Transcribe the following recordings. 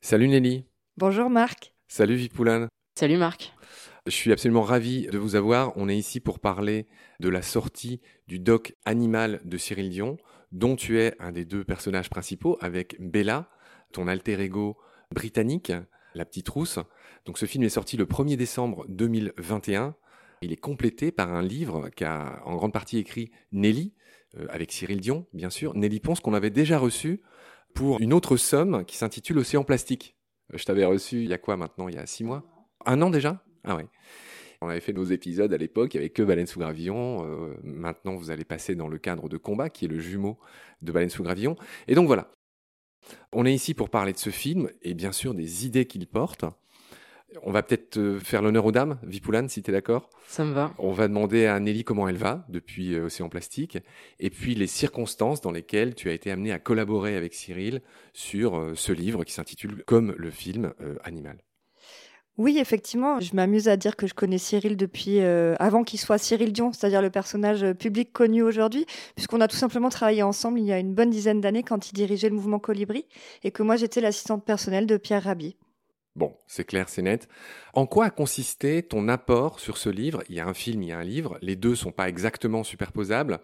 Salut Nelly. Bonjour Marc. Salut Vipoulane. Salut Marc. Je suis absolument ravi de vous avoir. On est ici pour parler de la sortie du doc Animal de Cyril Dion, dont tu es un des deux personnages principaux avec Bella, ton alter ego britannique, la petite rousse. Donc ce film est sorti le 1er décembre 2021. Il est complété par un livre qu'a en grande partie écrit Nelly, avec Cyril Dion, bien sûr. Nelly Ponce qu'on avait déjà reçu pour une autre somme qui s'intitule Océan Plastique. Euh, je t'avais reçu il y a quoi maintenant Il y a six mois? Un an déjà? Ah oui. On avait fait nos épisodes à l'époque, avait que Baleine sous Gravillon. Euh, maintenant, vous allez passer dans le cadre de Combat, qui est le jumeau de Baleine sous Gravillon. Et donc voilà. On est ici pour parler de ce film et bien sûr des idées qu'il porte. On va peut-être faire l'honneur aux dames, Vipoulane, si tu es d'accord. Ça me va. On va demander à Nelly comment elle va depuis euh, Océan Plastique, et puis les circonstances dans lesquelles tu as été amené à collaborer avec Cyril sur euh, ce livre qui s'intitule Comme le film euh, Animal. Oui, effectivement, je m'amuse à dire que je connais Cyril depuis euh, avant qu'il soit Cyril Dion, c'est-à-dire le personnage euh, public connu aujourd'hui, puisqu'on a tout simplement travaillé ensemble il y a une bonne dizaine d'années quand il dirigeait le mouvement Colibri, et que moi j'étais l'assistante personnelle de Pierre Rabhi. Bon, c'est clair, c'est net. En quoi a consisté ton apport sur ce livre? Il y a un film, il y a un livre, les deux sont pas exactement superposables.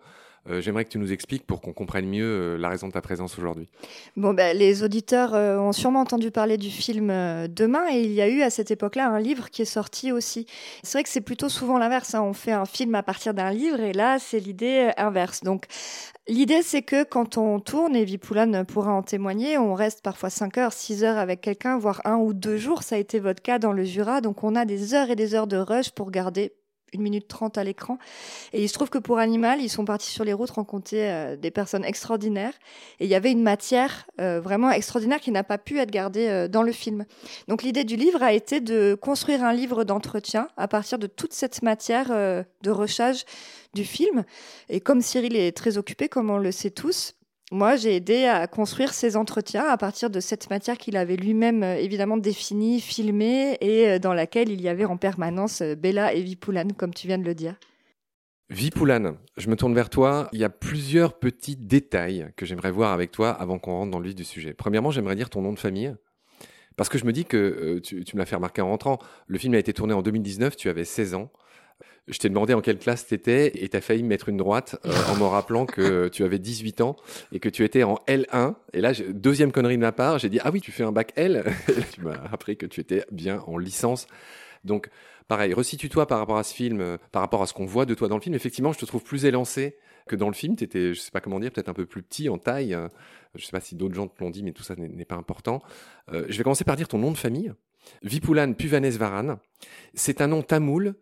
Euh, j'aimerais que tu nous expliques pour qu'on comprenne mieux euh, la raison de ta présence aujourd'hui. Bon, ben, les auditeurs euh, ont sûrement entendu parler du film Demain et il y a eu à cette époque-là un livre qui est sorti aussi. C'est vrai que c'est plutôt souvent l'inverse. Hein. On fait un film à partir d'un livre et là, c'est l'idée inverse. Donc, L'idée, c'est que quand on tourne, et Vipoulane pourra en témoigner, on reste parfois 5 heures, 6 heures avec quelqu'un, voire un ou deux jours. Ça a été votre cas dans le Jura. Donc, on a des heures et des heures de rush pour garder une minute trente à l'écran. Et il se trouve que pour Animal, ils sont partis sur les routes rencontrer euh, des personnes extraordinaires. Et il y avait une matière euh, vraiment extraordinaire qui n'a pas pu être gardée euh, dans le film. Donc l'idée du livre a été de construire un livre d'entretien à partir de toute cette matière de recherche du film. Et comme Cyril est très occupé, comme on le sait tous, moi, j'ai aidé à construire ces entretiens à partir de cette matière qu'il avait lui-même euh, évidemment définie, filmée et euh, dans laquelle il y avait en permanence euh, Bella et Vipoulane, comme tu viens de le dire. Vipoulane, je me tourne vers toi. Il y a plusieurs petits détails que j'aimerais voir avec toi avant qu'on rentre dans le vif du sujet. Premièrement, j'aimerais dire ton nom de famille. Parce que je me dis que, tu, tu me l'as fait remarquer en rentrant, le film a été tourné en 2019, tu avais 16 ans. Je t'ai demandé en quelle classe t'étais et t'as failli me mettre une droite euh, en me rappelant que tu avais 18 ans et que tu étais en L1. Et là, deuxième connerie de ma part, j'ai dit ah oui, tu fais un bac L? Et tu m'as appris que tu étais bien en licence. Donc pareil, resitue-toi par rapport à ce film, euh, par rapport à ce qu'on voit de toi dans le film. Effectivement, je te trouve plus élancé que dans le film. T'étais, je sais pas comment dire, peut-être un peu plus petit en taille. Je sais pas si d'autres gens te l'ont dit, mais tout ça n'est pas important. Euh, je vais commencer par dire ton nom de famille. Vipulan Puvanesvaran. C'est un nom tamoul.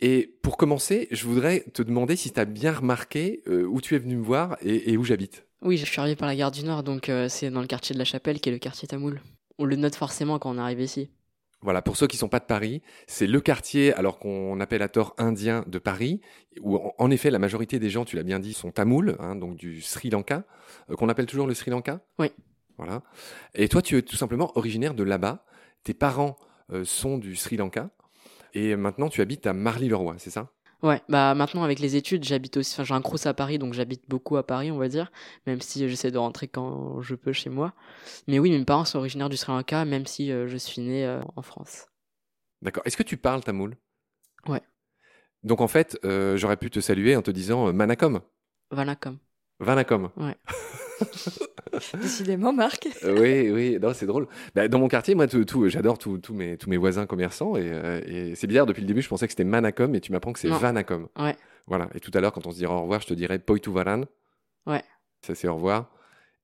Et pour commencer, je voudrais te demander si tu as bien remarqué euh, où tu es venu me voir et, où j'habite. Oui, je suis arrivé par la gare du Nord, donc euh, c'est dans le quartier de la Chapelle qui est le quartier tamoul. On le note forcément quand on arrive ici. Voilà, pour ceux qui sont pas de Paris, c'est le quartier, alors qu'on appelle à tort indien de Paris, où en effet la majorité des gens, tu l'as bien dit, sont tamouls, hein, donc du Sri Lanka, euh, qu'on appelle toujours le Sri Lanka? Oui. Voilà. Et toi, tu es tout simplement originaire de là-bas tes parents euh, sont du Sri Lanka et maintenant tu habites à Marly-le-Roi, c'est ça? Ouais, bah maintenant avec les études, j'habite aussi, enfin j'ai un crous à Paris, donc j'habite beaucoup à Paris, on va dire, même si j'essaie de rentrer quand je peux chez moi. Mais oui, mes parents sont originaires du Sri Lanka, même si euh, je suis né euh, en France. D'accord. Est-ce que tu parles tamoul? Ouais. Donc en fait, j'aurais pu te saluer en te disant Manakom. Vanakom. Vanakom. Ouais. Décidément, Marc. Oui, oui, non, c'est drôle. Bah, dans mon quartier, moi, tout, j'adore tous mes, tous mes voisins commerçants. Euh, et, c'est bizarre, depuis le début, je pensais que c'était Manacom, et tu m'apprends que c'est Vanacom. Ouais. Voilà. Et tout à l'heure, quand on se dira au revoir, je te dirais Poituvaran. Ouais. Ça, c'est au revoir.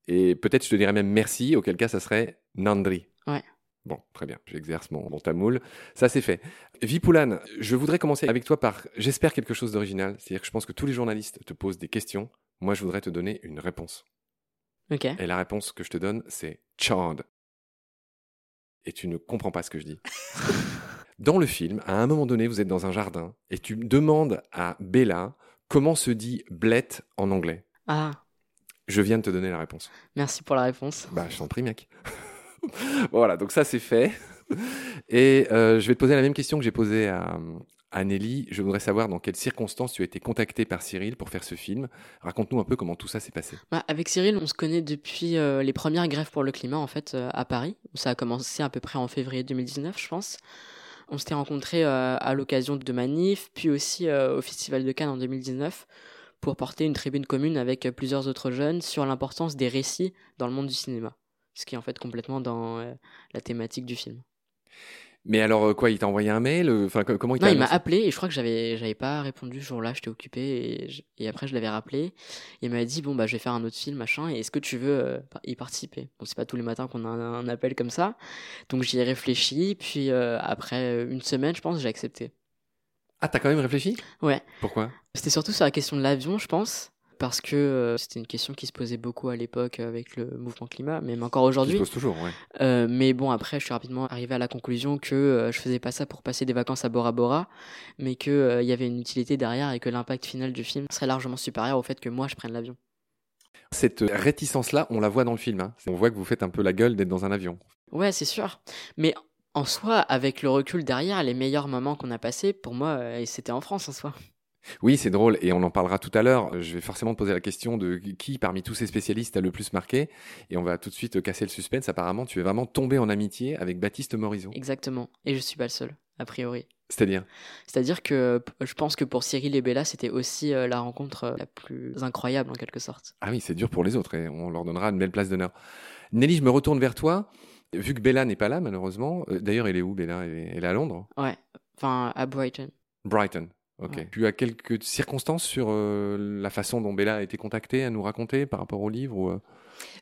Et peut-être je te dirais même merci, auquel cas, ça serait Nandri. Ouais. Bon, très bien, j'exerce mon, mon tamoul. Ça, c'est fait. Vipulan, je voudrais commencer avec toi par, j'espère, quelque chose d'original. C'est-à-dire que je pense que tous les journalistes te posent des questions. Moi, je voudrais te donner une réponse. Et la réponse que je te donne, c'est Chand. Et tu ne comprends pas ce que je dis. dans le film, à un moment donné, vous êtes dans un jardin et tu demandes à Bella comment se dit blette en anglais. Ah. Je viens de te donner la réponse. Merci pour la réponse. Bah, je t'en prie, mec. voilà, donc ça c'est fait. Et euh, je vais te poser la même question que j'ai posée à, Anneli, je voudrais savoir dans quelles circonstances tu as été contactée par Cyril pour faire ce film. Raconte-nous un peu comment tout ça s'est passé. Bah, avec Cyril, on se connaît depuis euh, les premières grèves pour le climat en fait euh, à Paris. Ça a commencé à peu près en février 2019, je pense. On s'était rencontrés euh, à l'occasion de manifs, puis aussi au Festival de Cannes en 2019 pour porter une tribune commune avec plusieurs autres jeunes sur l'importance des récits dans le monde du cinéma, ce qui est en fait complètement dans la thématique du film. Mais alors euh, quoi, il t'a envoyé un mail euh, Enfin comment il Non, il m'a appelé et je crois que j'avais j'avais pas répondu ce jour-là, j'étais occupé et, et, après je l'avais rappelé. il m'a dit bon bah je vais faire un autre film machin et est-ce que tu veux euh, y participer? Bon c'est pas tous les matins qu'on a un, appel comme ça, donc j'y ai réfléchi puis après une semaine je pense j'ai accepté. Ah t'as quand même réfléchi? Ouais. Pourquoi? C'était surtout sur la question de l'avion je pense parce que euh, c'était une question qui se posait beaucoup à l'époque avec le mouvement climat, même encore aujourd'hui. Se pose toujours, ouais. Euh, mais bon, après, je suis rapidement arrivé à la conclusion que euh, je faisais pas ça pour passer des vacances à Bora Bora, mais qu'il il y avait une utilité derrière et que l'impact final du film serait largement supérieur au fait que moi je prenne l'avion. Cette réticence-là, on la voit dans le film. Hein. On voit que vous faites un peu la gueule d'être dans un avion. Ouais, c'est sûr. Mais en soi, avec le recul derrière, les meilleurs moments qu'on a passés, pour moi, c'était en France en soi. Oui, c'est drôle et on en parlera tout à l'heure. Je vais forcément te poser la question de qui parmi tous ces spécialistes a le plus marqué et on va tout de suite casser le suspense. Apparemment, tu es vraiment tombé en amitié avec Baptiste Morizot. Exactement. Et je suis pas le seul, a priori. C'est-à-dire? C'est-à-dire que je pense que pour Cyril et Bella, c'était aussi euh, la rencontre euh, la plus incroyable en quelque sorte. Ah oui, c'est dur pour les autres et on leur donnera une belle place d'honneur. Nelly, je me retourne vers toi. Vu que Bella n'est pas là, malheureusement. Euh, d'ailleurs, elle est où, Bella? Elle est à Londres? Ouais, enfin à Brighton. Brighton. Ok. Tu as quelques circonstances sur euh, la façon dont Bella a été contactée à nous raconter par rapport au livre ou, euh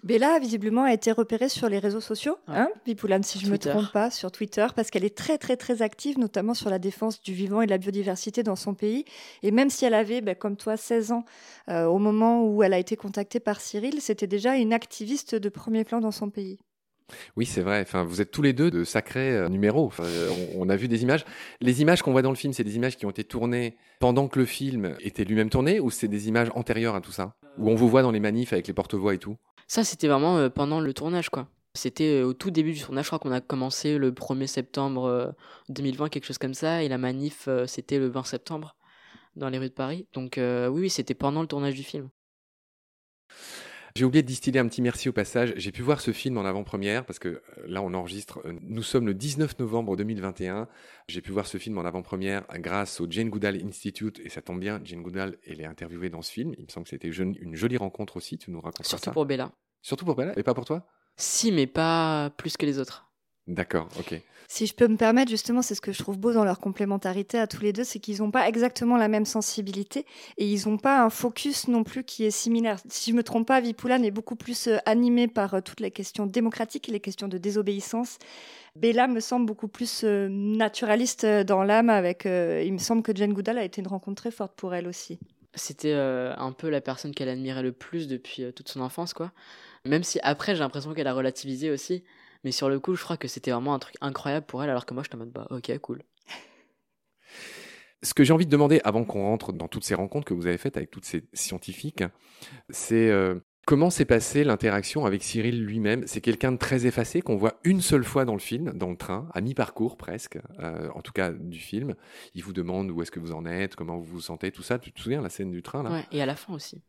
Bella, visiblement, a été repérée sur les réseaux sociaux, hein, Bipoulane, si je ne me trompe pas, sur Twitter, parce qu'elle est très, très, très active, notamment sur la défense du vivant et de la biodiversité dans son pays. Et même si elle avait, ben, comme toi, 16 ans euh, au moment où elle a été contactée par Cyril, c'était déjà une activiste de premier plan dans son pays. Oui, c'est vrai. Enfin, vous êtes tous les deux de sacrés euh, numéros. on, a vu des images. Les images qu'on voit dans le film, c'est des images qui ont été tournées pendant que le film était lui-même tourné, ou c'est des images antérieures à tout ça, où on vous voit dans les manifs avec les porte-voix et tout? Ça, c'était vraiment euh, pendant le tournage, quoi. C'était euh, au tout début du tournage, je crois qu'on a commencé le 1er septembre 2020, quelque chose comme ça, et la manif, c'était le 20 septembre dans les rues de Paris. Donc oui, oui c'était pendant le tournage du film. J'ai oublié de distiller un petit merci au passage. J'ai pu voir ce film en avant-première parce que euh, là, on enregistre. Euh, nous sommes le 19 novembre 2021. J'ai pu voir ce film en avant-première grâce au Jane Goodall Institute et ça tombe bien. Jane Goodall, elle est interviewée dans ce film. Il me semble que c'était une jolie rencontre aussi. Tu nous racontes Surtout ça. pour Bella. Surtout pour Bella et pas pour toi? Si, mais pas plus que les autres. D'accord, ok. Si je peux me permettre, justement, c'est ce que je trouve beau dans leur complémentarité à tous les deux, c'est qu'ils n'ont pas exactement la même sensibilité et ils n'ont pas un focus non plus qui est similaire. Si je me trompe pas, Vipoulane est beaucoup plus euh, animé par euh, toutes les questions démocratiques et les questions de désobéissance. Bella me semble beaucoup plus euh, naturaliste dans l'âme. Avec, il me semble que Jane Goodall a été une rencontre très forte pour elle aussi. C'était un peu la personne qu'elle admirait le plus depuis toute son enfance, quoi. Même si après, j'ai l'impression qu'elle a relativisé aussi. Mais sur le coup, je crois que c'était vraiment un truc incroyable pour elle, alors que moi, je te mode, bah, ok, cool. Ce que j'ai envie de demander avant qu'on rentre dans toutes ces rencontres que vous avez faites avec toutes ces scientifiques, c'est euh, comment s'est passée l'interaction avec Cyril lui-même? C'est quelqu'un de très effacé qu'on voit une seule fois dans le film, dans le train, à mi-parcours presque, euh, en tout cas du film. Il vous demande où est-ce que vous en êtes, comment vous vous sentez, tout ça. Tu te souviens la scène du train là? Ouais, et à la fin aussi.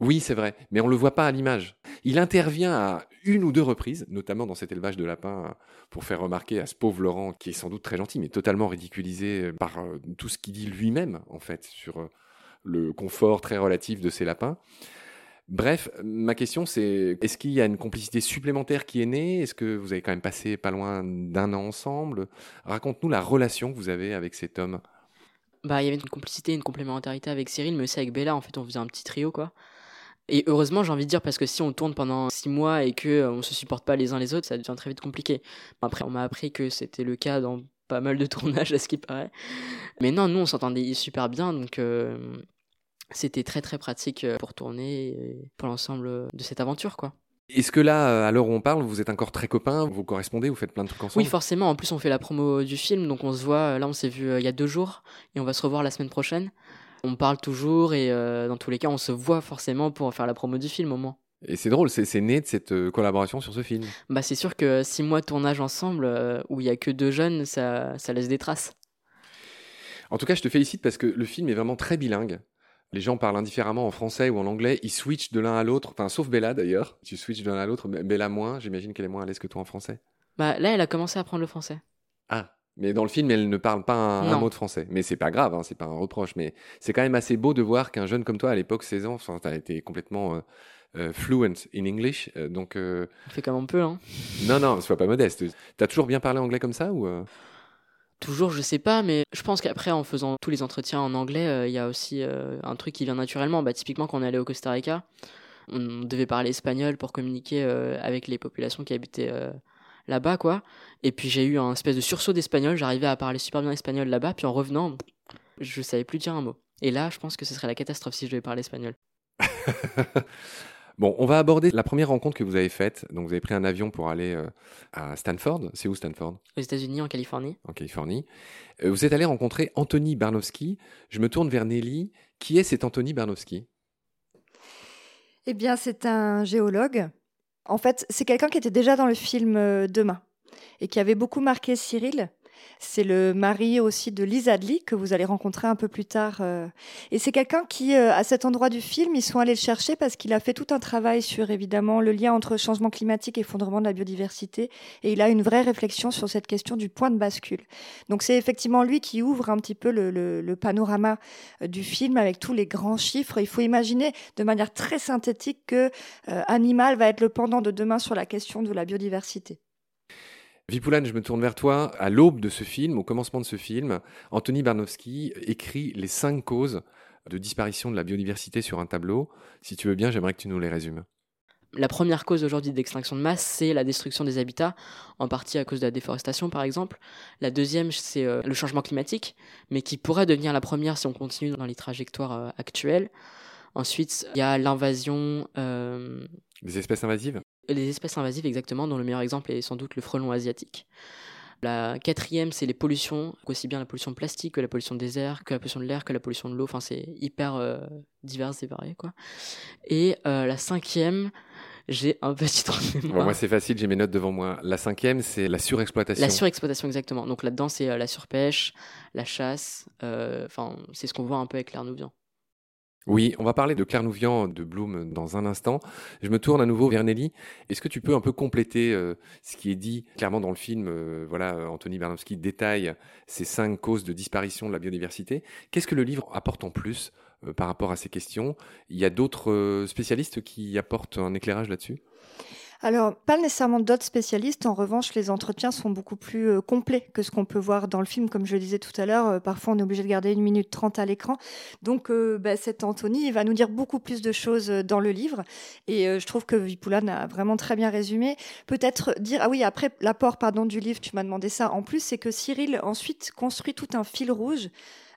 Oui, c'est vrai, mais on ne le voit pas à l'image. Il intervient à une ou deux reprises, notamment dans cet élevage de lapins, pour faire remarquer à ce pauvre Laurent, qui est sans doute très gentil, mais totalement ridiculisé par euh, tout ce qu'il dit lui-même, en fait, sur euh, le confort très relatif de ces lapins. Bref, ma question c'est est-ce qu'il y a une complicité supplémentaire qui est née? Est-ce que vous avez quand même passé pas loin d'un an ensemble? Raconte-nous la relation que vous avez avec cet homme bah, il y avait une complicité, une complémentarité avec Cyril, mais aussi avec Bella. En fait, on faisait un petit trio, quoi. Et heureusement, j'ai envie de dire, parce que si on tourne pendant six mois et que euh, on se supporte pas les uns les autres, ça devient très vite compliqué. Après, on m'a appris que c'était le cas dans pas mal de tournages, à ce qui paraît. Mais non, nous, on s'entendait super bien, donc euh, c'était très très pratique euh, pour tourner pour l'ensemble de cette aventure, quoi. Est-ce que là, euh, à l'heure où on parle, vous êtes encore très copains, vous correspondez, vous faites plein de trucs ensemble Oui, forcément. En plus, on fait la promo du film, donc on se voit. Là, on s'est vu euh, il y a deux jours et on va se revoir la semaine prochaine. On parle toujours et euh, dans tous les cas, on se voit forcément pour faire la promo du film au moins. Et c'est drôle, c'est né de cette collaboration sur ce film. Bah, c'est sûr que six mois de tournage ensemble, où il y a que deux jeunes, ça, ça laisse des traces. En tout cas, je te félicite parce que le film est vraiment très bilingue. Les gens parlent indifféremment en français ou en anglais. Ils switchent de l'un à l'autre. Enfin, sauf Bella d'ailleurs. Tu switches de l'un à l'autre. Bella moins. J'imagine qu'elle est moins à l'aise que toi en français. Bah, là, elle a commencé à apprendre le français. Ah, mais dans le film, elle ne parle pas un, mot de français. Mais c'est pas grave, hein, c'est pas un reproche. Mais c'est quand même assez beau de voir qu'un jeune comme toi, à l'époque, 16 ans, enfin, t'as été complètement euh, euh, fluent in English. euh, donc, On fait comme on peut, hein. non, non, sois pas modeste. T'as toujours bien parlé anglais comme ça ou Toujours, je sais pas, mais je pense qu'après, en faisant tous les entretiens en anglais, euh, il y a aussi euh, un truc qui vient naturellement. Bah, typiquement, quand on est allé au Costa Rica, on devait parler espagnol pour communiquer euh, avec les populations qui habitaient là-bas, quoi. Et puis j'ai eu un espèce de sursaut d'espagnol. J'arrivais à parler super bien espagnol là-bas, puis en revenant, je savais plus dire un mot. Et là, je pense que ce serait la catastrophe si je devais parler espagnol. Bon, on va aborder la première rencontre que vous avez faite. Donc, vous avez pris un avion pour aller euh, à Stanford. C'est où Stanford? Aux États-Unis, en Californie. En Californie. Euh, vous êtes allé rencontrer Anthony Barnowski. Je me tourne vers Nelly. Qui est cet Anthony Barnowski? Eh bien, c'est un géologue. En fait, c'est quelqu'un qui était déjà dans le film euh, Demain et qui avait beaucoup marqué Cyril. C'est le mari aussi de Liz Adley que vous allez rencontrer un peu plus tard. euh. Et c'est quelqu'un qui, euh, à cet endroit du film, ils sont allés le chercher parce qu'il a fait tout un travail sur évidemment le lien entre changement climatique et effondrement de la biodiversité. Et il a une vraie réflexion sur cette question du point de bascule. Donc c'est effectivement lui qui ouvre un petit peu le, panorama euh, du film avec tous les grands chiffres. Il faut imaginer de manière très synthétique que Animal va être le pendant de demain sur la question de la biodiversité. Vipoulane, je me tourne vers toi. À l'aube de ce film, au commencement de ce film, Anthony Barnowski écrit les cinq causes de disparition de la biodiversité sur un tableau. Si tu veux bien, j'aimerais que tu nous les résumes. La première cause aujourd'hui d'extinction de masse, c'est la destruction des habitats, en partie à cause de la déforestation par exemple. La deuxième, c'est euh, le changement climatique, mais qui pourrait devenir la première si on continue dans les trajectoires euh, actuelles. Ensuite, il y a l'invasion, euh, Des espèces invasives? Les espèces invasives exactement, dont le meilleur exemple est sans doute le frelon asiatique. La quatrième, c'est les pollutions, aussi bien la pollution plastique que la pollution des airs, que la pollution de l'air, que la pollution de l'eau. Enfin, c'est hyper euh, divers et varié, quoi. Et euh, la cinquième, j'ai un petit trou de Bon, mémoire. Moi, c'est facile, j'ai mes notes devant moi. La cinquième, c'est la surexploitation. La surexploitation, exactement. Donc là-dedans, c'est euh, la surpêche, la chasse. euh, Enfin, c'est ce qu'on voit un peu avec l'Arnouvian. Oui, on va parler de Carnouvian de Bloom dans un instant. Je me tourne à nouveau vers Nelly. Est-ce que tu peux un peu compléter euh, ce qui est dit clairement dans le film euh, Voilà, euh, Anthony Barnowski détaille ces cinq causes de disparition de la biodiversité. Qu'est-ce que le livre apporte en plus par rapport à ces questions? Il y a d'autres spécialistes qui apportent un éclairage là-dessus? Alors, pas nécessairement d'autres spécialistes. En revanche, les entretiens sont beaucoup plus euh, complets que ce qu'on peut voir dans le film. Comme je le disais tout à l'heure, euh, parfois on est obligé de garder une minute trente à l'écran. Donc, euh, bah, cet Anthony, il va nous dire beaucoup plus de choses euh, dans le livre. Et je trouve que Vipoulane a vraiment très bien résumé. Peut-être dire, ah oui, après l'apport pardon du livre, tu m'as demandé ça. En plus, c'est que Cyril ensuite construit tout un fil rouge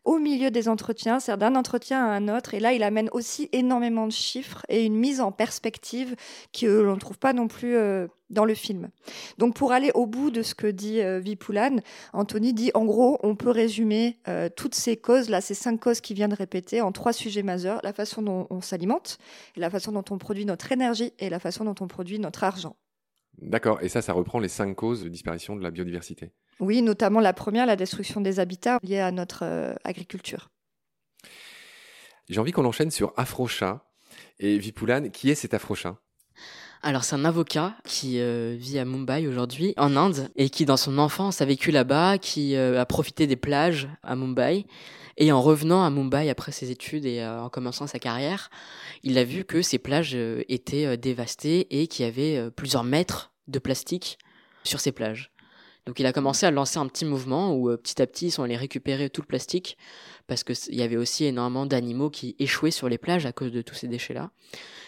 au milieu des entretiens, c'est-à-dire d'un entretien à un autre. Et là, il amène aussi énormément de chiffres et une mise en perspective que l'on ne trouve pas non plus euh, dans le film. Donc, pour aller au bout de ce que dit euh, Vipoulane, Anthony dit en gros, on peut résumer euh, toutes ces causes, là, ces cinq causes qu'il vient de répéter, en trois sujets majeurs la façon dont on s'alimente, la façon dont on produit notre énergie et la façon dont on produit notre argent. D'accord, et ça, ça reprend les cinq causes de disparition de la biodiversité. Oui, notamment la première, la destruction des habitats liés à notre euh, agriculture. J'ai envie qu'on enchaîne sur Afrochat. Et Vipoulane, qui est cet Afrochat Alors, c'est un avocat qui euh, vit à Mumbai aujourd'hui, en Inde, et qui, dans son enfance, a vécu là-bas, qui euh, a profité des plages à Mumbai. Et en revenant à Mumbai après ses études et euh, en commençant sa carrière, il a vu que ces plages euh, étaient euh, dévastées et qu'il y avait plusieurs mètres de plastique sur ces plages. Donc il a commencé à lancer un petit mouvement où petit à petit ils sont allés récupérer tout le plastique parce qu'il y avait aussi énormément d'animaux qui échouaient sur les plages à cause de tous ces déchets-là.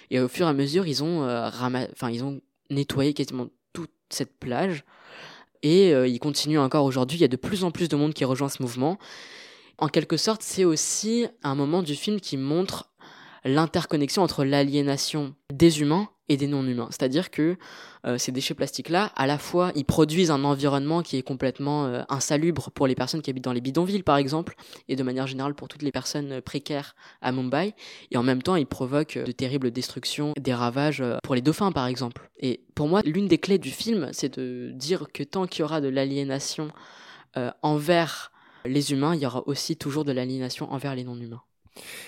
Et au fur et à mesure, ils ont, nettoyé quasiment toute cette plage. Et ils continuent encore aujourd'hui. Il y a de plus en plus de monde qui rejoint ce mouvement. En quelque sorte, c'est aussi un moment du film qui montre l'interconnexion entre l'aliénation des humains et des non-humains. C'est-à-dire que euh, ces déchets plastiques-là, à la fois, ils produisent un environnement qui est complètement euh, insalubre pour les personnes qui habitent dans les bidonvilles, par exemple, et de manière générale pour toutes les personnes euh, précaires à Mumbai, et en même temps, ils provoquent de terribles destructions, des ravages pour les dauphins, par exemple. Et pour moi, l'une des clés du film, c'est de dire que tant qu'il y aura de l'aliénation envers les humains, il y aura aussi toujours de l'aliénation envers les non-humains.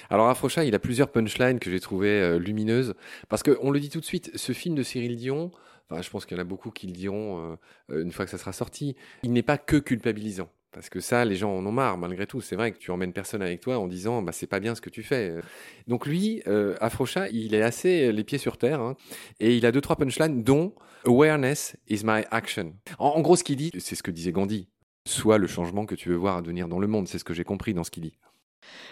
Alors Afrocha, il a plusieurs punchlines que j'ai trouvées euh, lumineuses, parce qu'on le dit tout de suite, ce film de Cyril Dion, enfin, je pense qu'il y en a beaucoup qui le diront euh, une fois que ça sera sorti, il n'est pas que culpabilisant. Parce que ça, les gens en ont marre, malgré tout. C'est vrai que tu emmènes personne avec toi en disant, bah, c'est pas bien ce que tu fais. Donc lui, euh, Afrocha, il est assez les pieds sur terre, hein, et il a deux, trois punchlines, dont Awareness is my action. En, gros, ce qu'il dit, c'est ce que disait Gandhi. Sois le changement que tu veux voir advenir dans le monde. C'est ce que j'ai compris dans ce qu'il dit.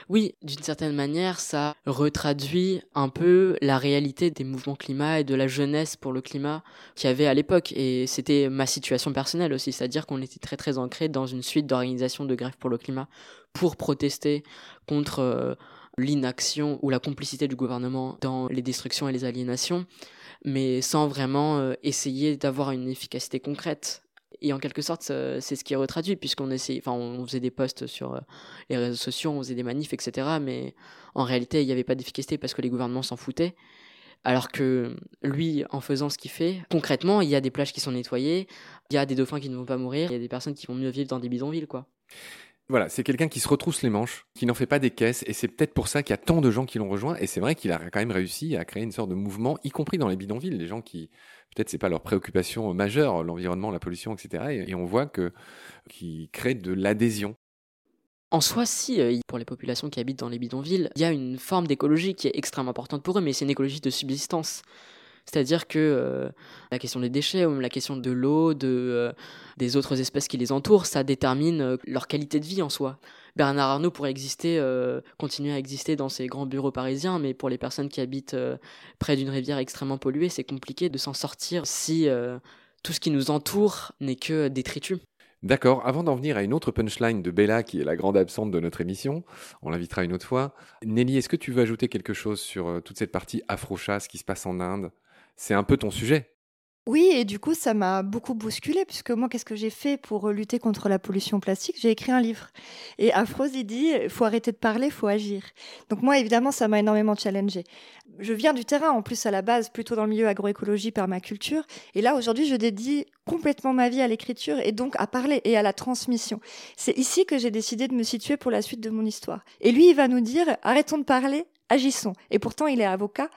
Oui, d'une certaine manière, ça retraduit un peu la réalité des mouvements climat et de la jeunesse pour le climat qu'il y avait à l'époque. Et c'était ma situation personnelle aussi, c'est-à-dire qu'on était très très dans une suite d'organisations de grève pour le climat pour protester contre euh, l'inaction ou la complicité du gouvernement dans les destructions et les aliénations, mais sans vraiment euh, essayer d'avoir une efficacité concrète et en quelque sorte, c'est ce qui est retraduit, puisqu'on enfin, on faisait des posts sur euh, les réseaux sociaux, on faisait des manifs, etc. Mais en réalité, il n'y avait pas d'efficacité parce que les gouvernements s'en foutaient. Alors que lui, en faisant ce qu'il fait, concrètement, il y a des plages qui sont nettoyées, il y a des dauphins qui ne vont pas mourir, il y a des personnes qui vont mieux vivre dans des bidonvilles, quoi. Voilà, c'est quelqu'un qui se retrousse les manches, qui n'en fait pas des caisses, et c'est peut-être pour ça qu'il y a tant de gens qui l'ont rejoint. Et c'est vrai qu'il a quand même réussi à créer une sorte de mouvement, y compris dans les bidonvilles, les gens qui peut-être c'est pas leur préoccupation majeure, l'environnement, la pollution, etc. Et, on voit que qui crée de l'adhésion. En soi, si, euh, pour les populations qui habitent dans les bidonvilles, il y a une forme d'écologie qui est extrêmement importante pour eux, mais c'est une écologie de subsistance. C'est-à-dire que euh, la question des déchets ou la question de l'eau, de, euh, des autres espèces qui les entourent, ça détermine euh, leur qualité de vie en soi. Bernard Arnault pourrait exister, continuer à exister dans ses grands bureaux parisiens, mais pour les personnes qui habitent près d'une rivière extrêmement polluée, c'est compliqué de s'en sortir si tout ce qui nous entoure n'est que détritus. D'accord, avant d'en venir à une autre punchline de Bella, qui est la grande absente de notre émission, on l'invitera une autre fois. Nelly, est-ce que tu veux ajouter quelque chose sur toute cette partie afro-chasse qui se passe en Inde? C'est un peu ton sujet. Oui, et du coup, ça m'a beaucoup bousculé, puisque moi, qu'est-ce que j'ai fait pour lutter contre la pollution plastique? J'ai écrit un livre. Et Afrose, il dit, il faut arrêter de parler, il faut agir. Donc moi, évidemment, ça m'a énormément challengé. Je viens du terrain, en plus, à la base, plutôt dans le milieu agroécologie par ma culture. Et là, aujourd'hui, je dédie complètement ma vie à l'écriture et donc à parler et à la transmission. C'est ici que j'ai décidé de me situer pour la suite de mon histoire. Et lui, il va nous dire, arrêtons de parler, agissons. Et pourtant, il est avocat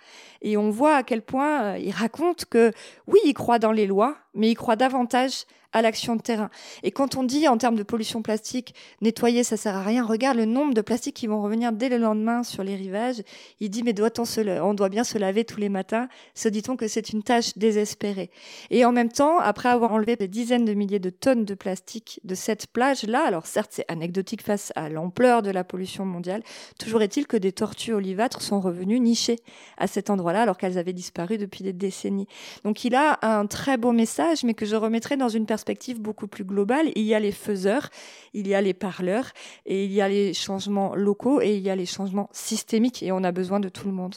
et on voit à quel point euh, il raconte que oui, il croit dans les lois, mais il croit davantage à l'action de terrain. Et quand on dit en termes de pollution plastique, nettoyer ça sert à rien, regarde le nombre de plastiques qui vont revenir dès le lendemain sur les rivages. Il dit mais doit-on se, on doit bien se laver tous les matins? Se dit-on que c'est une tâche désespérée? Et en même temps, après avoir enlevé des dizaines de milliers de tonnes de plastique de cette plage-là, alors certes c'est anecdotique face à l'ampleur de la pollution mondiale, toujours est-il que des tortues olivâtres sont revenues nichées à cet endroit-là alors qu'elles avaient disparu depuis des décennies. Donc il a un très beau message, mais que je remettrai dans une perspective perspective beaucoup plus globale. Il y a les faiseurs, il y a les parleurs, et il y a les changements locaux, et il y a les changements systémiques, et on a besoin de tout le monde.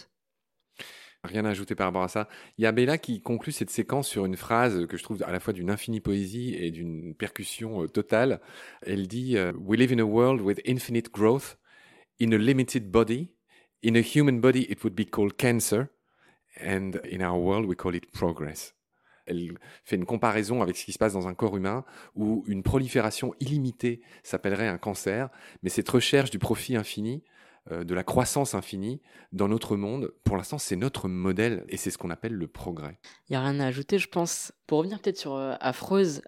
Rien à ajouter par rapport à ça. Il y a Bella qui conclut cette séquence sur une phrase que je trouve à la fois d'une infinie poésie et d'une percussion euh, totale. Elle dit euh, We live in a world with infinite growth, in a limited body. In a human body, it would be called cancer. And in our world, we call it progress elle fait une comparaison avec ce qui se passe dans un corps humain où une prolifération illimitée s'appellerait un cancer, mais cette recherche du profit infini, euh, de la croissance infinie dans notre monde, pour l'instant, c'est notre modèle et c'est ce qu'on appelle le progrès. Il n'y a rien à ajouter, je pense. Pour revenir peut-être sur euh, Affreuse,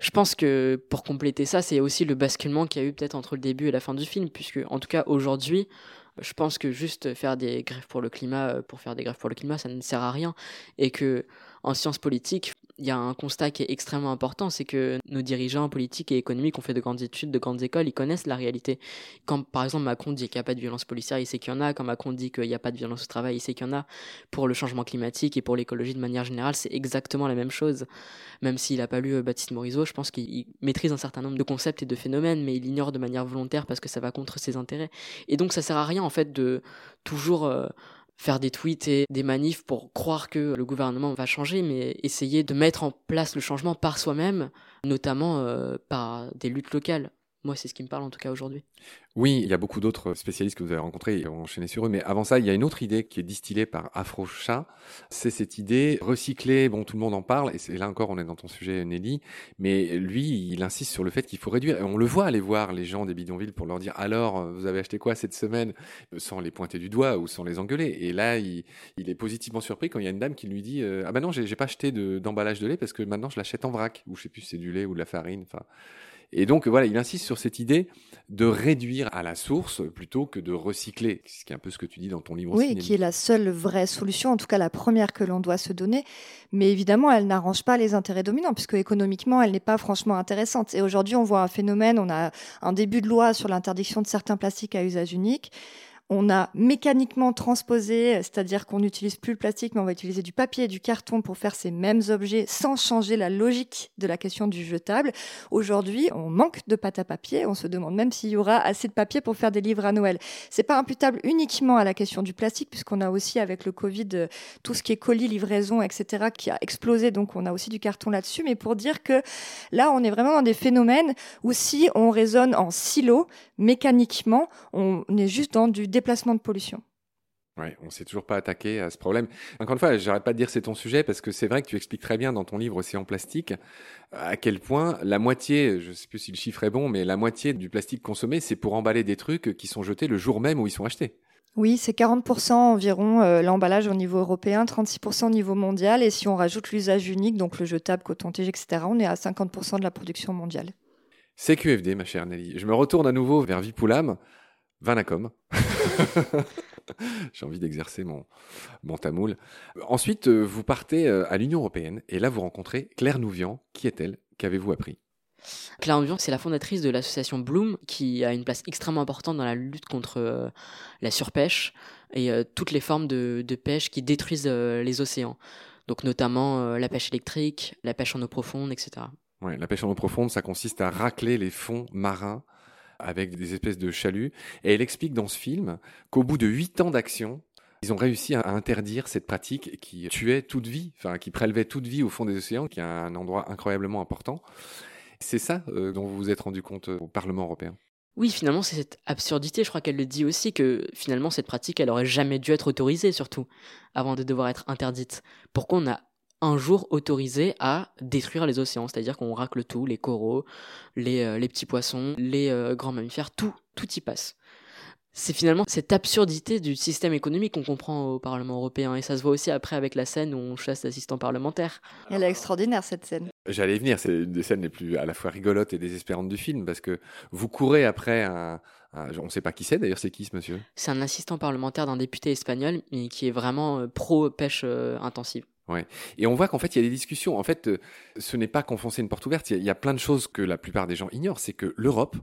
je pense que pour compléter ça, c'est aussi le basculement qu'il y a eu peut-être entre le début et la fin du film, puisque en tout cas aujourd'hui, je pense que juste faire des grèves pour le climat, euh, pour faire des grèves pour le climat, ça ne sert à rien. Et que en sciences politiques, il y a un constat qui est extrêmement important, c'est que nos dirigeants politiques et économiques ont fait de grandes études, de grandes écoles, ils connaissent la réalité. Quand par exemple Macron dit qu'il n'y a pas de violence policière, il sait qu'il y en a. Quand Macron dit qu'il n'y a pas de violence au travail, il sait qu'il y en a. Pour le changement climatique et pour l'écologie de manière générale, c'est exactement la même chose. Même s'il n'a pas lu euh, Baptiste Morisot, je pense qu'il maîtrise un certain nombre de concepts et de phénomènes, mais il ignore de manière volontaire parce que ça va contre ses intérêts. Et donc ça sert à rien en fait de toujours... Euh, faire des tweets et des manifs pour croire que le gouvernement va changer, mais essayer de mettre en place le changement par soi-même, notamment euh, par des luttes locales. Moi, c'est ce qui me parle en tout cas aujourd'hui. Oui, il y a beaucoup d'autres spécialistes que vous avez rencontrés et enchaîné sur eux, mais avant ça, il y a une autre idée qui est distillée par Afrochat. C'est cette idée recycler, bon, tout le monde en parle, et là encore, on est dans ton sujet, Nelly, mais lui, il insiste sur le fait qu'il faut réduire, et on le voit aller voir les gens des bidonvilles pour leur dire, alors, vous avez acheté quoi cette semaine, sans les pointer du doigt ou sans les engueuler. Et là, il, est positivement surpris quand il y a une dame qui lui dit, euh, ah ben non, j'ai pas acheté d'emballage de, lait parce que maintenant je l'achète en vrac, ou je sais plus si c'est du lait ou de la farine, enfin. Et donc voilà, il insiste sur cette idée de réduire à la source plutôt que de recycler, ce qui est un peu ce que tu dis dans ton livre. Oui, qui est la seule vraie solution, en tout cas la première que l'on doit se donner. Mais évidemment, elle n'arrange pas les intérêts dominants, puisque économiquement, elle n'est pas franchement intéressante. Et aujourd'hui, on voit un phénomène, on a un début de loi sur l'interdiction de certains plastiques à usage unique. On a mécaniquement transposé, c'est-à-dire qu'on n'utilise plus le plastique, mais on va utiliser du papier et du carton pour faire ces mêmes objets sans changer la logique de la question du jetable. Aujourd'hui, on manque de pâte à papier. On se demande même s'il y aura assez de papier pour faire des livres à Noël. C'est pas imputable uniquement à la question du plastique, puisqu'on a aussi avec le Covid euh, tout ce qui est colis, livraison, etc., qui a explosé. Donc on a aussi du carton là-dessus. Mais pour dire que là, on est vraiment dans des phénomènes où si on raisonne en silo, mécaniquement, on est juste dans du déplacement de pollution. Ouais, on s'est toujours pas attaqué à ce problème. Encore une fois, j'arrête pas de dire c'est ton sujet parce que c'est vrai que tu expliques très bien dans ton livre Océan plastique à quel point la moitié, je sais plus si le chiffre est bon, mais la moitié du plastique consommé, c'est pour emballer des trucs qui sont jetés le jour même où ils sont achetés. Oui, c'est 40% environ euh, l'emballage au niveau européen, 36% au niveau mondial. Et si on rajoute l'usage unique, donc le jetable, coton-tige, etc., on est à 50% de la production mondiale. C'est QFD, ma chère Nelly. Je me retourne à nouveau vers Vipoulam. Vanacom. J'ai envie d'exercer mon, mon tamoul. Ensuite, euh, vous partez euh, à l'Union européenne et là, vous rencontrez Claire Nouvian. Qui est-elle? Qu'avez-vous appris? Claire Nouvian, c'est la fondatrice de l'association Bloom, qui a une place extrêmement importante dans la lutte contre euh, la surpêche et toutes les formes de, de pêche qui détruisent les océans. Donc notamment la pêche électrique, la pêche en eau profonde, etc. Ouais, la pêche en eau profonde, ça consiste à racler les fonds marins avec des espèces de chaluts. Et elle explique dans ce film qu'au bout de huit ans d'action, ils ont réussi à interdire cette pratique qui tuait toute vie, enfin qui prélevait toute vie au fond des océans, qui est un endroit incroyablement important. C'est ça euh, dont vous vous êtes rendu compte euh, au Parlement européen? Oui, finalement, c'est cette absurdité, je crois qu'elle le dit aussi, que finalement, cette pratique, elle aurait jamais dû être autorisée, surtout, avant de devoir être interdite. Pourquoi on a un jour autorisé à détruire les océans, c'est-à-dire qu'on racle tout, les coraux, les, euh, les petits poissons, les euh, grands mammifères, tout, tout y passe. C'est finalement cette absurdité du système économique qu'on comprend au Parlement européen. Et ça se voit aussi après avec la scène où on chasse l'assistant parlementaire. Elle est extraordinaire cette scène. J'allais venir, c'est une des scènes les plus à la fois rigolotes et désespérantes du film parce que vous courez après un, on ne sait pas qui c'est d'ailleurs, c'est qui ce monsieur? C'est un assistant parlementaire d'un député espagnol mais qui est vraiment euh, pro pêche intensive. Ouais. Et on voit qu'en fait, il y a des discussions. En fait, euh, ce n'est pas qu'enfoncer une porte ouverte. Il y, a plein de choses que la plupart des gens ignorent. C'est que l'Europe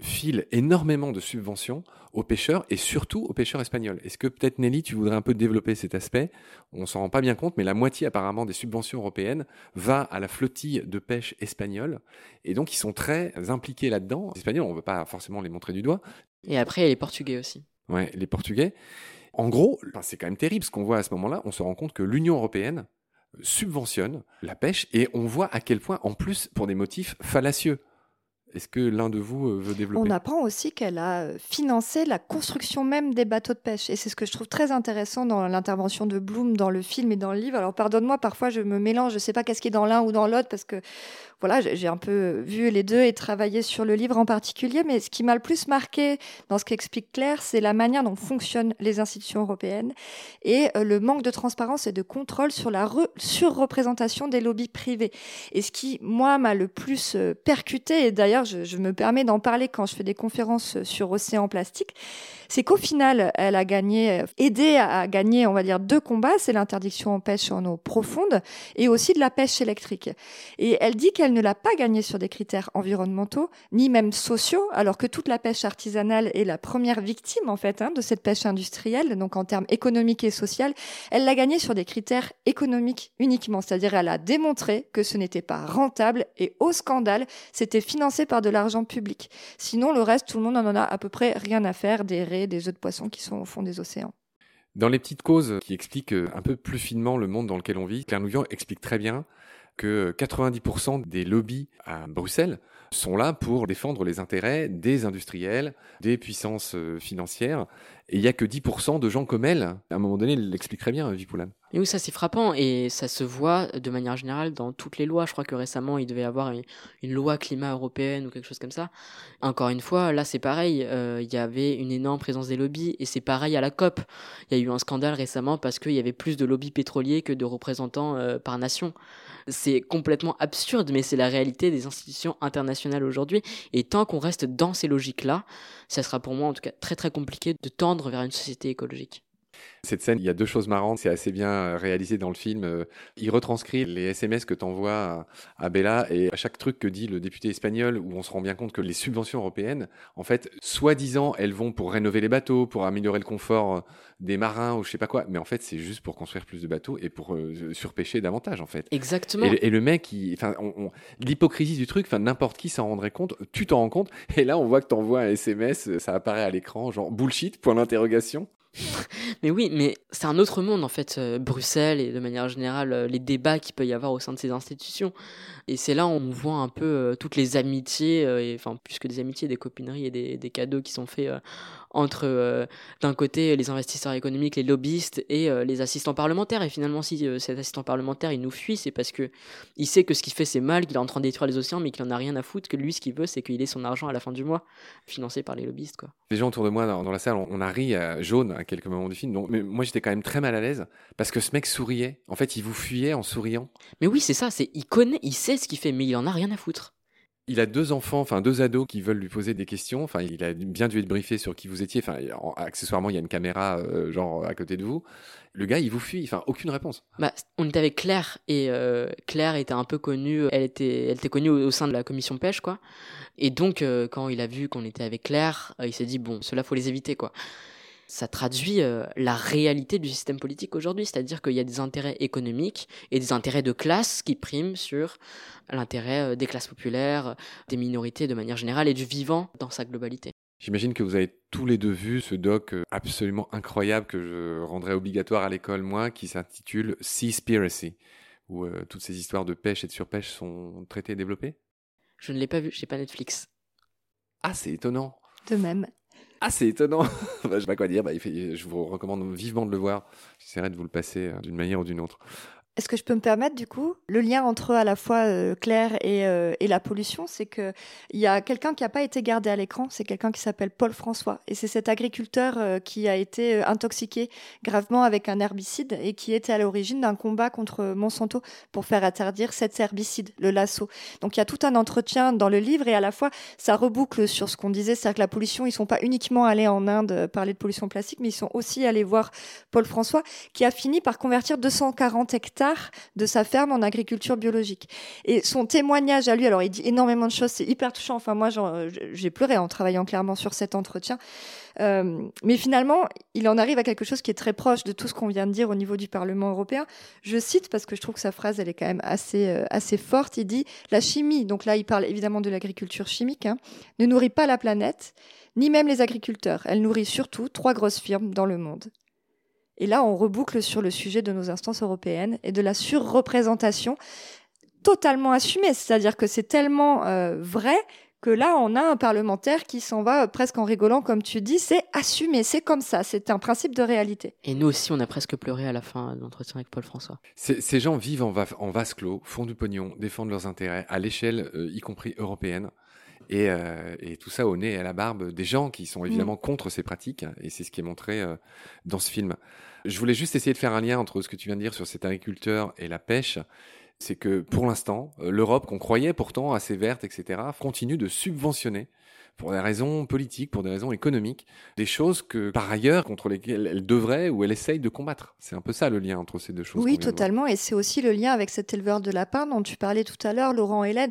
file énormément de subventions aux pêcheurs et surtout aux pêcheurs espagnols. Est-ce que peut-être Nelly, tu voudrais un peu développer cet aspect? On s'en rend pas bien compte, mais la moitié apparemment des subventions européennes va à la flottille de pêche espagnole. Et donc, ils sont très impliqués là-dedans. Les Espagnols, on ne veut pas forcément les montrer du doigt. Et après, il y a les Portugais aussi. Ouais, les Portugais. En gros, c'est quand même terrible ce qu'on voit à ce moment-là. On se rend compte que l'Union européenne subventionne la pêche et on voit à quel point, en plus, pour des motifs fallacieux. Est-ce que l'un de vous euh, veut développer On apprend aussi qu'elle a euh, financé la construction même des bateaux de pêche. Et c'est ce que je trouve très intéressant dans l'intervention de Bloom dans le film et dans le livre. Alors pardonne-moi, parfois je me mélange, je ne sais pas qu'est-ce qui est dans l'un ou dans l'autre parce que voilà, j'ai un peu vu les deux et travaillé sur le livre en particulier, mais ce qui m'a le plus marqué dans ce qu'explique Claire, c'est la manière dont fonctionnent les institutions européennes et euh, le manque de transparence et de contrôle sur la surreprésentation des lobbies privés. Et ce qui, moi, m'a le plus euh, percuté, et d'ailleurs, je, me permets d'en parler quand je fais des conférences sur Océan Plastique, c'est qu'au final, elle a gagné, aidé à gagner, on va dire, deux combats, c'est l'interdiction en pêche en eau profonde et aussi de la pêche électrique. Et elle dit qu'elle ne l'a pas gagné sur des critères environnementaux, ni même sociaux, alors que toute la pêche artisanale est la première victime, en fait, hein, de cette pêche industrielle, donc en termes économiques et sociaux. Elle l'a gagné sur des critères économiques uniquement, c'est-à-dire elle a démontré que ce n'était pas rentable et au scandale, c'était financé par de l'argent public. Sinon, le reste, tout le monde n'en a à peu près rien à faire des des œufs de poisson qui sont au fond des océans. Dans les petites causes qui expliquent euh, un peu plus finement le monde dans lequel on vit, Claire Nouvian explique très bien que 90% des lobbies à Bruxelles sont là pour défendre les intérêts des industriels, des puissances euh, financières. Et il n'y a que 10% de gens comme elle. À un moment donné, il l'expliquerait bien, Vipoulan. Et oui, ça c'est frappant et ça se voit de manière générale dans toutes les lois. Je crois que récemment il devait y avoir une, loi climat européenne ou quelque chose comme ça. Encore une fois, là c'est pareil. Euh, il y avait une énorme présence des lobbies et c'est pareil à la COP. Il y a eu un scandale récemment parce qu'il y avait plus de lobbies pétroliers que de représentants euh, par nation. C'est complètement absurde, mais c'est la réalité des institutions internationales aujourd'hui. Et tant qu'on reste dans ces logiques-là, ça sera pour moi en tout cas très très compliqué de tendre vers une société écologique. Cette scène, il y a deux choses marrantes, c'est assez bien euh, réalisé dans le film. Euh, il retranscrit les SMS que tu envoies à Bella et à chaque truc que dit le député espagnol où on se rend bien compte que les subventions européennes, en fait, soi-disant, elles vont pour rénover les bateaux, pour améliorer le confort euh, des marins ou je sais pas quoi, mais en fait, c'est juste pour construire plus de bateaux et pour surpêcher davantage, en fait. Exactement. Et, le mec, enfin, l'hypocrisie du truc, enfin, n'importe qui s'en rendrait compte, tu t'en rends compte, et là, on voit que tu envoies un SMS, ça apparaît à l'écran, genre bullshit, point d'interrogation. mais oui, mais c'est un autre monde en fait, euh, Bruxelles et de manière générale euh, les débats qu'il peut y avoir au sein de ces institutions. Et c'est là où on voit un peu euh, toutes les amitiés, et, enfin plus que des amitiés, des copineries et des, des cadeaux qui sont faits entre euh, d'un côté les investisseurs économiques, les lobbyistes et euh, les assistants parlementaires. Et finalement, si euh, cet assistant parlementaire il nous fuit, c'est parce que il sait que ce qu'il fait c'est mal, qu'il est en train de détruire les océans, mais qu'il en a rien à foutre. Que lui, ce qu'il veut, c'est qu'il ait son argent à la fin du mois, financé par les lobbyistes. Quoi. Les gens autour de moi dans, la salle, on, a ri à jaune à quelques moments du film. Donc, mais moi, j'étais quand même très mal à l'aise parce que ce mec souriait. En fait, il vous fuyait en souriant. Mais oui, c'est ça. C'est il connaît, il sait ce qu'il fait, mais il en a rien à foutre. Il a deux enfants, enfin deux ados qui veulent lui poser des questions. Enfin, il a bien dû être briefé sur qui vous étiez. Enfin, accessoirement, il y a une caméra euh, genre à côté de vous. Le gars, il vous fuit. Enfin, aucune réponse. Bah, on était avec Claire et euh, Claire était un peu connue. Elle était, elle était connue au, sein de la commission pêche, quoi. Et donc, euh, quand il a vu qu'on était avec Claire, il s'est dit bon, cela faut les éviter, quoi ça traduit euh, la réalité du système politique aujourd'hui, c'est-à-dire qu'il y a des intérêts économiques et des intérêts de classe qui priment sur l'intérêt euh, des classes populaires, des minorités de manière générale et du vivant dans sa globalité. J'imagine que vous avez tous les deux vu ce doc euh, absolument incroyable que je rendrais obligatoire à l'école, moi, qui s'intitule Seaspiracy, où toutes ces histoires de pêche et de surpêche sont traitées et développées? Je ne l'ai pas vu, j'ai pas Netflix. Ah, c'est étonnant. De même. C'est étonnant. bah, je sais pas quoi dire. Bah, je vous recommande vivement de le voir. J'essaierai de vous le passer euh, d'une manière ou d'une autre. Est-ce que je peux me permettre, du coup, le lien entre à la fois euh, Claire et, euh, et, la pollution, c'est qu'il y a quelqu'un qui n'a pas été gardé à l'écran, c'est quelqu'un qui s'appelle Paul François. Et c'est cet agriculteur euh, qui a été intoxiqué gravement avec un herbicide et qui était à l'origine d'un combat contre Monsanto pour faire interdire cet herbicide, le lasso. Donc il y a tout un entretien dans le livre et à la fois ça reboucle sur ce qu'on disait, c'est-à-dire que la pollution, ils sont pas uniquement allés en Inde parler de pollution plastique, mais ils sont aussi allés voir Paul François qui a fini par convertir 240 hectares de sa ferme en agriculture biologique. Et son témoignage à lui, alors il dit énormément de choses, c'est hyper touchant. Enfin, moi, j'ai pleuré en travaillant clairement sur cet entretien. Euh, mais finalement, il en arrive à quelque chose qui est très proche de tout ce qu'on vient de dire au niveau du Parlement européen. Je cite parce que je trouve que sa phrase, elle est quand même assez, euh, assez forte. Il dit La chimie, donc là, il parle évidemment de l'agriculture chimique, hein, ne nourrit pas la planète, ni même les agriculteurs. Elle nourrit surtout trois grosses firmes dans le monde. Et là, on reboucle sur le sujet de nos instances européennes et de la surreprésentation totalement assumée. C'est-à-dire que c'est tellement euh, vrai que là, on a un parlementaire qui s'en va presque en rigolant, comme tu dis. C'est assumé, c'est comme ça, c'est un principe de réalité. Et nous aussi, on a presque pleuré à la fin de l'entretien avec Paul François. Ces gens vivent en, en, vase clos, font du pognon, défendent leurs intérêts à l'échelle, euh, y compris européenne. Euh, et, tout ça au nez et à la barbe des gens qui sont évidemment mm. contre ces pratiques, et c'est ce qui est montré euh, dans ce film. Je voulais juste essayer de faire un lien entre ce que tu viens de dire sur cet agriculteur et la pêche. C'est que pour l'instant, euh, l'Europe, qu'on croyait pourtant assez verte, etc., continue de subventionner pour des raisons politiques, pour des raisons économiques, des choses que par ailleurs contre lesquelles elle devrait ou elle essaye de combattre. C'est un peu ça le lien entre ces deux choses. Oui, totalement. Et c'est aussi le lien avec cet éleveur de lapins dont tu parlais tout à l'heure, Laurent Hélène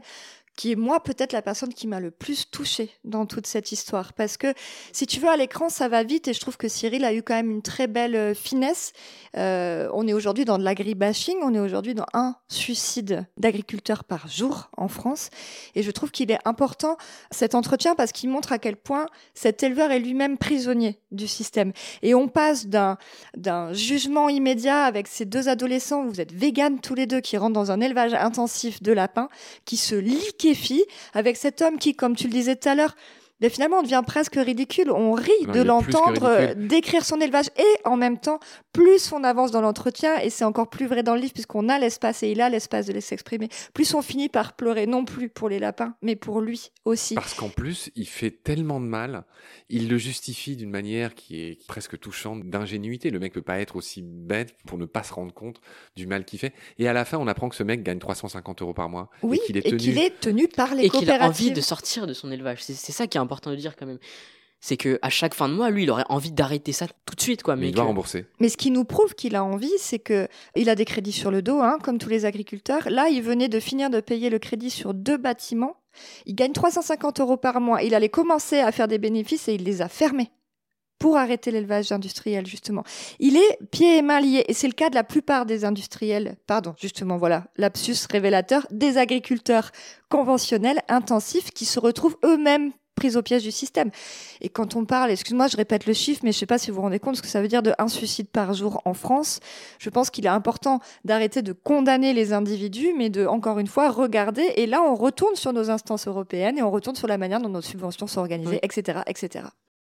qui est moi peut-être la personne qui m'a le plus touchée dans toute cette histoire. Parce que si tu veux, à l'écran, ça va vite et je trouve que Cyril a eu quand même une très belle euh, finesse. Euh, on est aujourd'hui dans de l'agribashing, on est aujourd'hui dans un suicide d'agriculteurs par jour en France. Et je trouve qu'il est important cet entretien parce qu'il montre à quel point cet éleveur est lui-même prisonnier du système. Et on passe d'un, jugement immédiat avec ces deux adolescents, vous êtes véganes tous les deux, qui rentrent dans un élevage intensif de lapins, qui se avec cet homme qui, comme tu le disais tout à l'heure, mais finalement, on devient presque ridicule. On rit Non, de l'entendre euh, décrire son élevage et en même temps, plus on avance dans l'entretien, et c'est encore plus vrai dans le livre puisqu'on a l'espace et il a l'espace de les s'exprimer, plus on finit par pleurer, non plus pour les lapins, mais pour lui aussi. Parce qu'en plus, il fait tellement de mal, il le justifie d'une manière qui est presque touchante d'ingénuité. Le mec peut pas être aussi bête pour ne pas se rendre compte du mal qu'il fait. Et à la fin, on apprend que ce mec gagne 350 euros par mois. Oui, et qu'il est et tenu. qu'il est tenu par les et qu'il a envie coopératives. de sortir de son élevage. C'est c'est ça qui est important de dire quand même. C'est que à chaque fin de mois, lui, il aurait envie d'arrêter ça tout de suite, quoi. mais Mais il doit que- rembourser. Mais ce qui nous prouve qu'il a envie, c'est que il a des crédits sur le dos, hein, comme tous les agriculteurs. Là, il venait de finir de payer le crédit sur deux bâtiments. Il gagne 350 euros par mois. Il allait commencer à faire des bénéfices et il les a fermés pour arrêter l'élevage industriel, justement. Il est pieds et mains liés. Et c'est le cas de la plupart des industriels, pardon, justement, voilà, lapsus révélateur, des agriculteurs conventionnels, intensifs, qui se retrouvent eux-mêmes pris au piège du système. Et quand on parle, excuse-moi, je répète le chiffre, mais je sais pas si vous vous rendez compte ce que ça veut dire de un suicide par jour en France. Je pense qu'il est important d'arrêter de condamner les individus, mais de, encore une fois, regarder. Et là, on retourne sur nos instances européennes et on retourne sur la manière dont nos subventions sont organisées, Oui. etc., etc.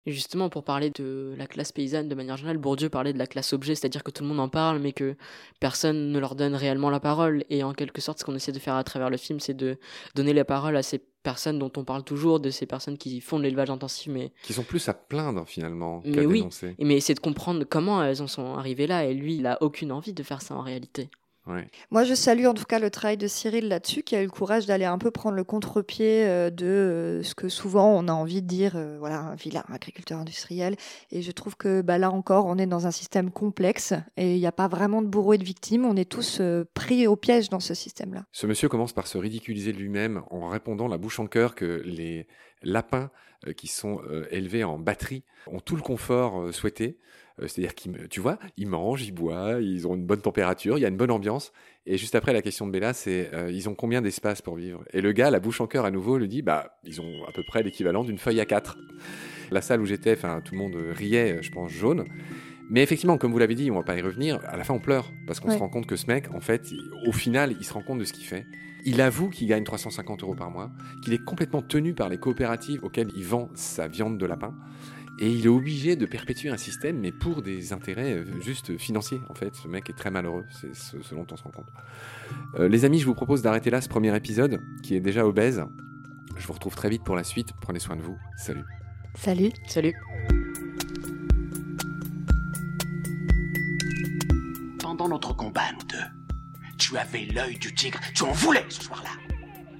Et justement, pour parler de la classe paysanne de manière générale, Bourdieu parlait de la classe objet, c'est-à-dire que tout le monde en parle, mais que personne ne leur donne réellement la parole. Et en quelque sorte, ce qu'on essaie de faire à travers le film, c'est de donner la parole à ces personnes dont on parle toujours, de ces personnes qui font de l'élevage intensif, mais, Qui sont plus à plaindre finalement Mais qu'à oui. dénoncer. mais essayer de comprendre comment elles en sont arrivées là. Et lui, il a aucune envie de faire ça en réalité. Ouais. Moi, je salue en tout cas le travail de Cyril là-dessus, qui a eu le courage d'aller un peu prendre le contre-pied euh, de euh, ce que souvent on a envie de dire, euh, voilà, un vilain agriculteur industriel. Et je trouve que bah, là encore, on est dans un système complexe et il n'y a pas vraiment de bourreau et de victimes. On est tous euh, pris au piège dans ce système-là. Ce monsieur commence par se ridiculiser lui-même en répondant la bouche en cœur que les lapins qui sont euh, élevés en batterie ont tout le confort euh, souhaité. Euh, C'est-à-dire qu'ils, tu vois, ils mangent, ils boivent, ils ont une bonne température, il y a une bonne ambiance. Et juste après, la question de Bella, c'est euh, ils ont combien d'espace pour vivre? Et le gars, la bouche en cœur à nouveau, le dit bah ils ont à peu près l'équivalent d'une feuille à quatre. La salle où j'étais, enfin tout le monde riait, je pense jaune. Mais effectivement, comme vous l'avez dit, on va pas y revenir. À la fin, on pleure parce qu'on Ouais. se rend compte que ce mec, en fait, au final, il se rend compte de ce qu'il fait. Il avoue qu'il gagne 350 euros par mois, qu'il est complètement tenu par les coopératives auxquelles il vend sa viande de lapin. Et il est obligé de perpétuer un système, mais pour des intérêts euh, juste financiers, en fait. Ce mec est très malheureux, c'est ce, ce dont on se rend compte. Euh, les amis, je vous propose d'arrêter là ce premier épisode, qui est déjà obèse. Je vous retrouve très vite pour la suite. Prenez soin de vous. Salut. Salut. Salut. Pendant notre combat, nous deux, tu avais l'œil du tigre, tu en voulais ce soir-là.